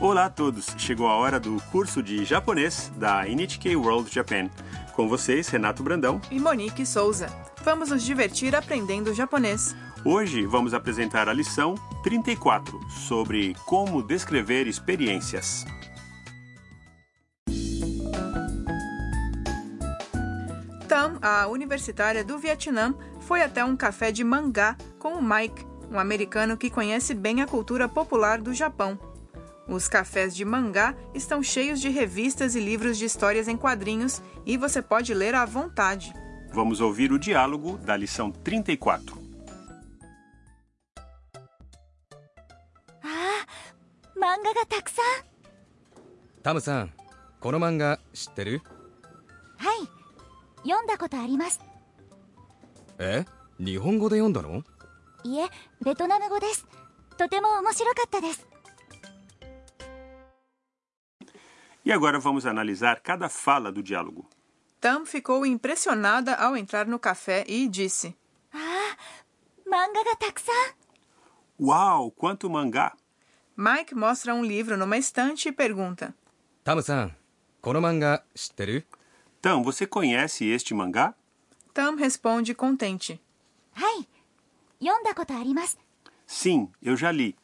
Olá a todos! Chegou a hora do curso de japonês da NHK World Japan. Com vocês, Renato Brandão. E Monique Souza. Vamos nos divertir aprendendo japonês. Hoje vamos apresentar a lição 34 sobre como descrever experiências. Tam, a universitária do Vietnã, foi até um café de mangá com o Mike, um americano que conhece bem a cultura popular do Japão. Os cafés de mangá estão cheios de revistas e livros de histórias em quadrinhos e você pode ler à vontade. Vamos ouvir o diálogo da lição 34. 漫画がたくさんタムさんこの漫画知ってるはい読んだことありますえ日本語で読んだのいえベトナム語ですとても面白かったです E agora vamos analisar cada fala do diálogo. Tam ficou impressionada ao entrar no café e disse: Ah, manga ga Uau, quanto mangá! Mike mostra um livro numa estante e pergunta: Tam-san, kono manga? Tam, você conhece este mangá? Tam responde contente: Hai, yonda koto arimasu. Sim, eu já li.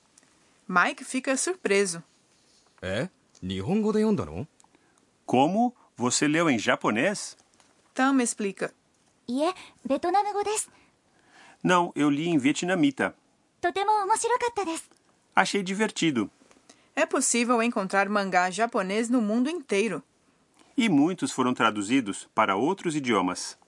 Mike fica surpreso. É? Como você leu em japonês? Tam explica. Não, eu li em vietnamita. Achei divertido. É possível encontrar mangá japonês no mundo inteiro. E muitos foram traduzidos para outros idiomas.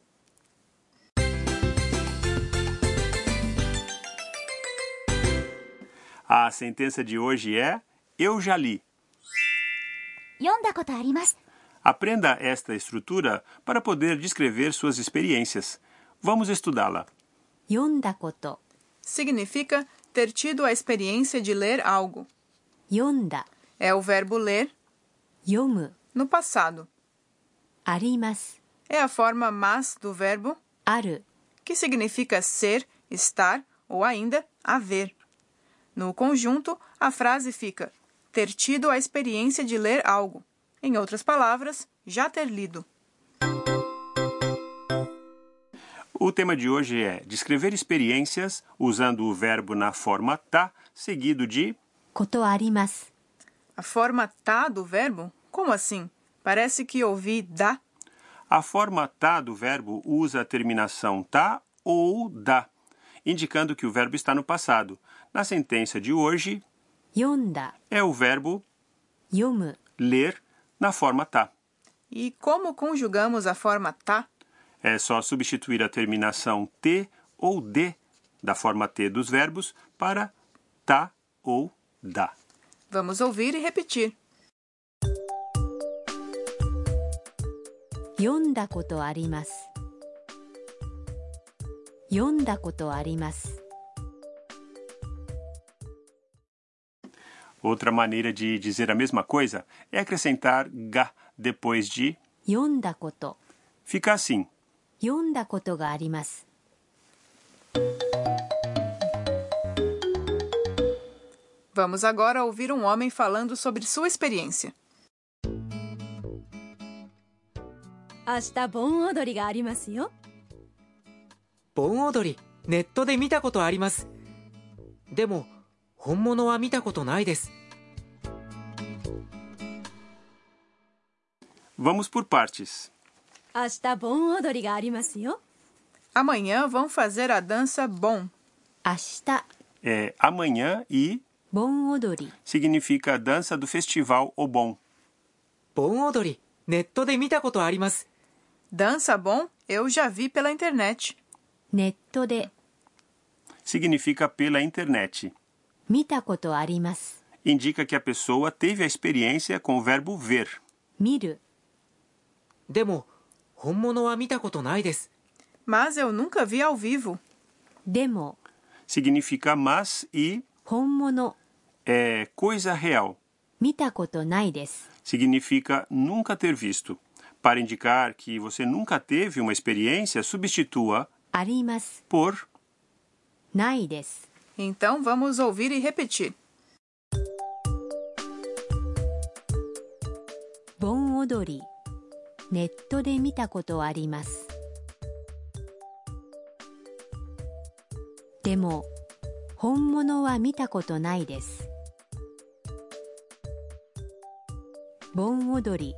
A sentença de hoje é: Eu já li. Aprenda esta estrutura para poder descrever suas experiências. Vamos estudá-la. Yondakoto significa ter tido a experiência de ler algo. Yonda é o verbo ler yomu no passado. Arimas é a forma mas do verbo aru, que significa ser, estar ou ainda haver. No conjunto, a frase fica ter tido a experiência de ler algo. Em outras palavras, já ter lido. O tema de hoje é descrever experiências usando o verbo na forma tá, seguido de. A forma tá do verbo? Como assim? Parece que ouvi da. A forma tá do verbo usa a terminação tá ou da, indicando que o verbo está no passado. Na sentença de hoje, Yonda é o verbo yomu, ler na forma tá. E como conjugamos a forma tá? É só substituir a terminação t ou d da forma t dos verbos para tá ou da. Vamos ouvir e repetir. Yonda koto arimasu. Yonda koto arimasu. Outra maneira de dizer a mesma coisa é acrescentar ga depois de 読んだこと、 fica assim. 読んだことがあります。 Vamos agora ouvir um homem falando sobre sua experiência. 明日盆踊りがありますよ盆踊りネットで見たことありますでも 本物は見たことないです Vamos por partes. 明日盆踊りがありますよ Amanhã vão fazer a dança bom. 明日、 É amanhã e 盆踊り、 significa dança do festival Obon. 盆踊りネットで見たことあります Dança bom eu já vi pela internet. ネットで Significa pela internet. 見たことあります。 Indica que a pessoa teve a experiência com o verbo ver. 見る、でも本物は見たことないです Mas eu nunca vi ao vivo. でも、 Significa mas e 本物、 é coisa real. 見たことないです。 Significa nunca ter visto. Para indicar que você nunca teve uma experiência, substitua あります。 por ないです。 Então vamos ouvir e repetir. 踊りネットで見たことありますでも本物は見たことないです盆踊り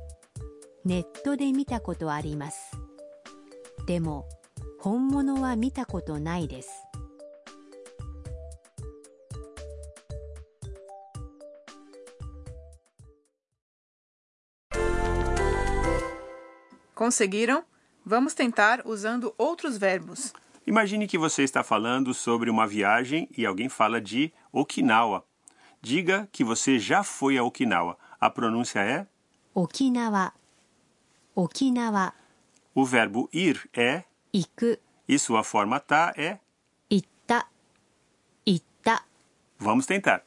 ネットで見たことありますでも本物は見たことないです Conseguiram? Vamos tentar usando outros verbos. Imagine que você está falando sobre uma viagem e alguém fala de Okinawa. Diga que você já foi a Okinawa. A pronúncia é Okinawa. Okinawa. O verbo ir é iku e sua forma tá é itta. Itta. Vamos tentar.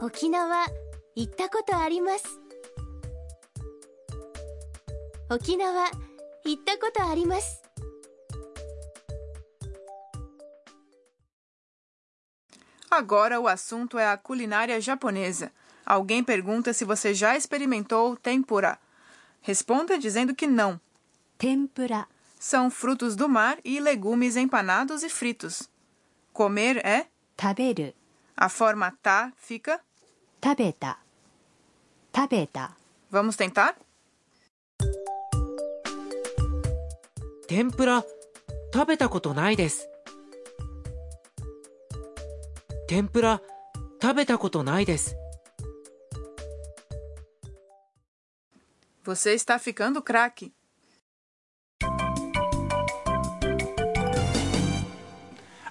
Okinawa, itta koto arimasu. 沖縄行ったことあります Agora o assunto é a culinária japonesa. Alguém pergunta se você já experimentou tempura. Responda dizendo que não. 天ぷら São frutos do mar e legumes empanados e fritos. Comer é 食べる a forma tá fica. 食べた食べた Vamos tentar? 天ぷら食べたことないです天ぷら食べたことないです Você está ficando craque.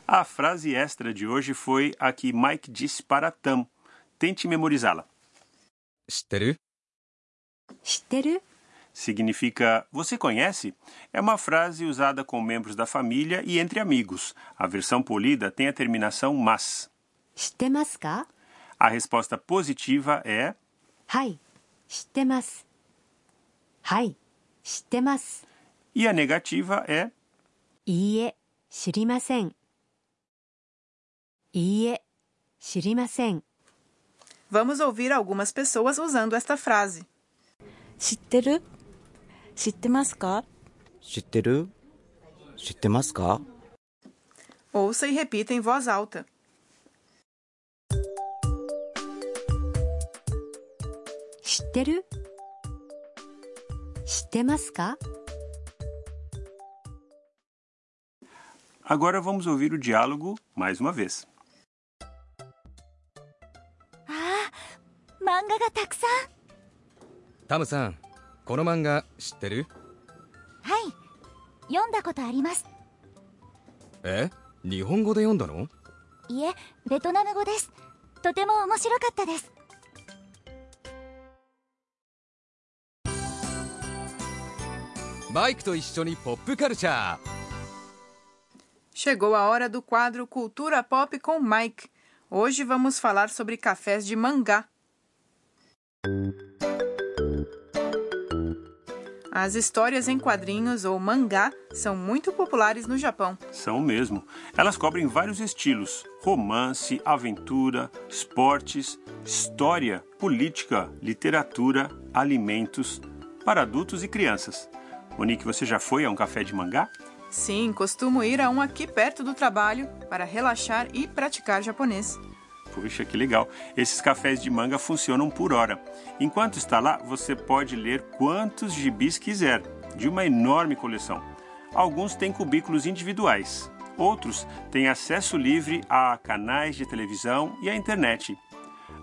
A frase extra de hoje foi a que Mike disse para Tam. Tente memorizá-la. 知ってる知ってる Significa você conhece? É uma frase usada com membros da família e entre amigos. A versão polida tem a terminação mas. 知ってますか A resposta positiva é はい知ってますはい知ってます e a negativa é いいえ知りませんいいえ知りません Vamos ouvir algumas pessoas usando esta frase. 知ってる 知ってますか知ってる知ってますか Ouça e repita em voz alta. 知ってる知ってますか Agora vamos ouvir o diálogo mais uma vez. 漫画がたくさんタムさん この漫画知ってるはい読んだことありますえ日本語で読んだのいえベトナム語ですとても面白かったですマイクと一緒にポップカルチャー Chegou a hora do quadro Cultura Pop com Mike. Hoje vamos falar sobre cafés de mangá. As histórias em quadrinhos ou mangá são muito populares no Japão. São mesmo. Elas cobrem vários estilos: romance, aventura, esportes, história, política, literatura, alimentos, para adultos e crianças. Monique, você já foi a um café de mangá? Sim, costumo ir a um aqui perto do trabalho para relaxar e praticar japonês. Puxa, que legal! Esses cafés de manga funcionam por hora. Enquanto está lá, você pode ler quantos gibis quiser, de uma enorme coleção. Alguns têm cubículos individuais, outros têm acesso livre a canais de televisão e à internet.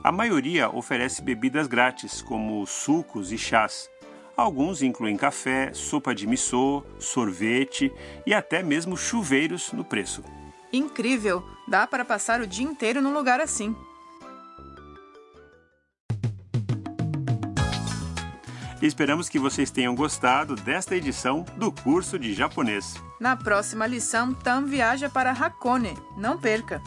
A maioria oferece bebidas grátis, como sucos e chás. Alguns incluem café, sopa de miso, sorvete e até mesmo chuveiros no preço. Incrível! Dá para passar o dia inteiro num lugar assim. Esperamos que vocês tenham gostado desta edição do curso de japonês. Na próxima lição, Tam viaja para Hakone. Não perca!